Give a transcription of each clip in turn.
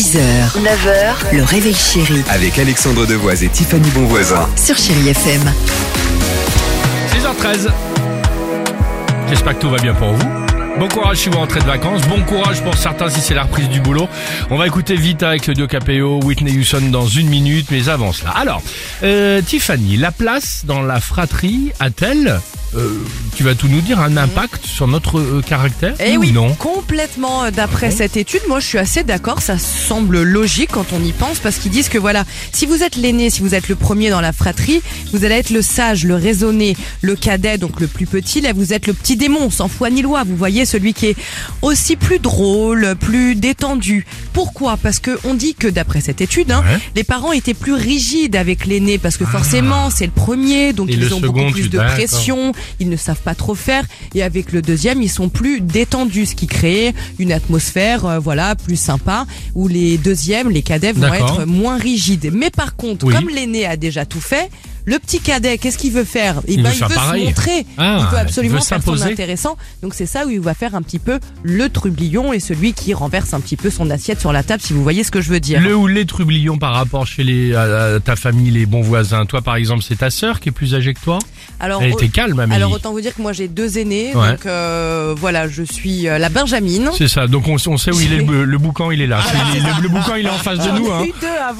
6h, 9h, le réveil chéri Avec Alexandre Devoise et Tiffany Bonvoisin. sur Chérie FM. 6h13. J'espère que tout va bien pour vous. Bon courage si vous rentrez de vacances. Bon courage pour certains si c'est la reprise du boulot. On va écouter vite avec le Dio Capéo, Whitney Houston dans une minute, mais avant cela. Alors, euh, Tiffany, la place dans la fratrie a-t-elle, euh, tu vas tout nous dire, un impact sur notre euh, caractère Eh ou oui, non? complètement. euh, D'après Ah bon? cette étude, moi je suis assez d'accord. Ça semble logique quand on y pense parce qu'ils disent que voilà, si vous êtes l'aîné, si vous êtes le premier dans la fratrie, vous allez être le sage, le raisonné, le cadet, donc le plus petit. Là, vous êtes le petit démon, sans foi ni loi. Vous voyez celui qui est aussi plus drôle, plus détendu. Pourquoi? Parce que on dit que d'après cette étude, hein, Ouais. les parents étaient plus rigides avec l'aîné parce que forcément c'est le premier, donc Ah. Et ils ont second, beaucoup plus de pression ils ne savent pas trop faire. Et avec le deuxième ils sont plus détendus ce qui crée une atmosphère euh, voilà plus sympa où les deuxièmes les cadets vont être moins rigides. Mais par contre Oui. comme l'aîné a déjà tout fait le petit cadet, qu'est-ce qu'il veut faire Eh Il ben, veut faire veut se montrer. Ah, il il veut absolument veut faire son intéressant. Donc c'est ça où il va faire un petit peu le trublion et celui qui renverse un petit peu son assiette sur la table, si vous voyez ce que je veux dire. Le ou les trublions par rapport chez les, à, à ta famille, les bons voisins. Toi, par exemple, c'est ta sœur qui est plus âgée que toi Alors, Elle était calme, Amélie. alors autant vous dire que moi j'ai deux aînés, Ouais. donc euh, voilà, je suis euh, la Benjamine. C'est ça. Donc on, on sait où il est le, le boucan, il est là. C'est- le, le boucan, il est en face de nous. Hein.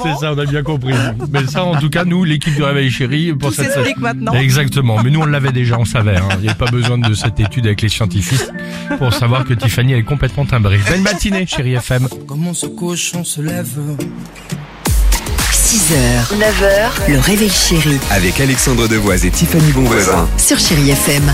C'est ça, on a bien compris. Mais ça, en tout cas, nous, l'équipe de Réveil Chéri, pour Tout cette maintenant. Exactement. Mais nous, on l'avait déjà, on savait. hein. Il n'y a pas besoin de cette étude avec les scientifiques pour savoir que Tiffany elle est complètement timbrée. Belle matinée, chérie FM. Comment ce cochon se lève 6h, 9h, le réveil chéri Avec Alexandre Devoise et Tiffany Bonvoisin. sur Chérie FM.